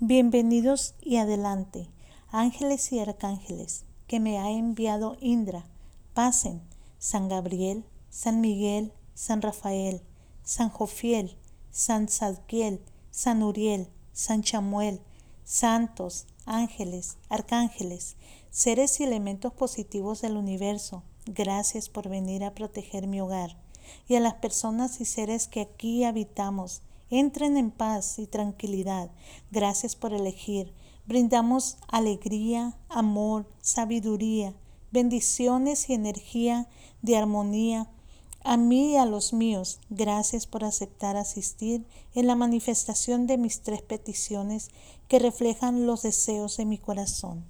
Bienvenidos y adelante, ángeles y arcángeles, que me ha enviado Indra. Pasen, San Gabriel, San Miguel, San Rafael, San Jofiel, San Zadkiel, San Uriel, San Chamuel, santos, ángeles, arcángeles, seres y elementos positivos del universo, gracias por venir a proteger mi hogar. Y a las personas y seres que aquí habitamos, entren en paz y tranquilidad. Gracias por elegir. Brindamos alegría, amor, sabiduría, bendiciones y energía de armonía a mí y a los míos, gracias por aceptar asistir en la manifestación de mis tres peticiones que reflejan los deseos de mi corazón.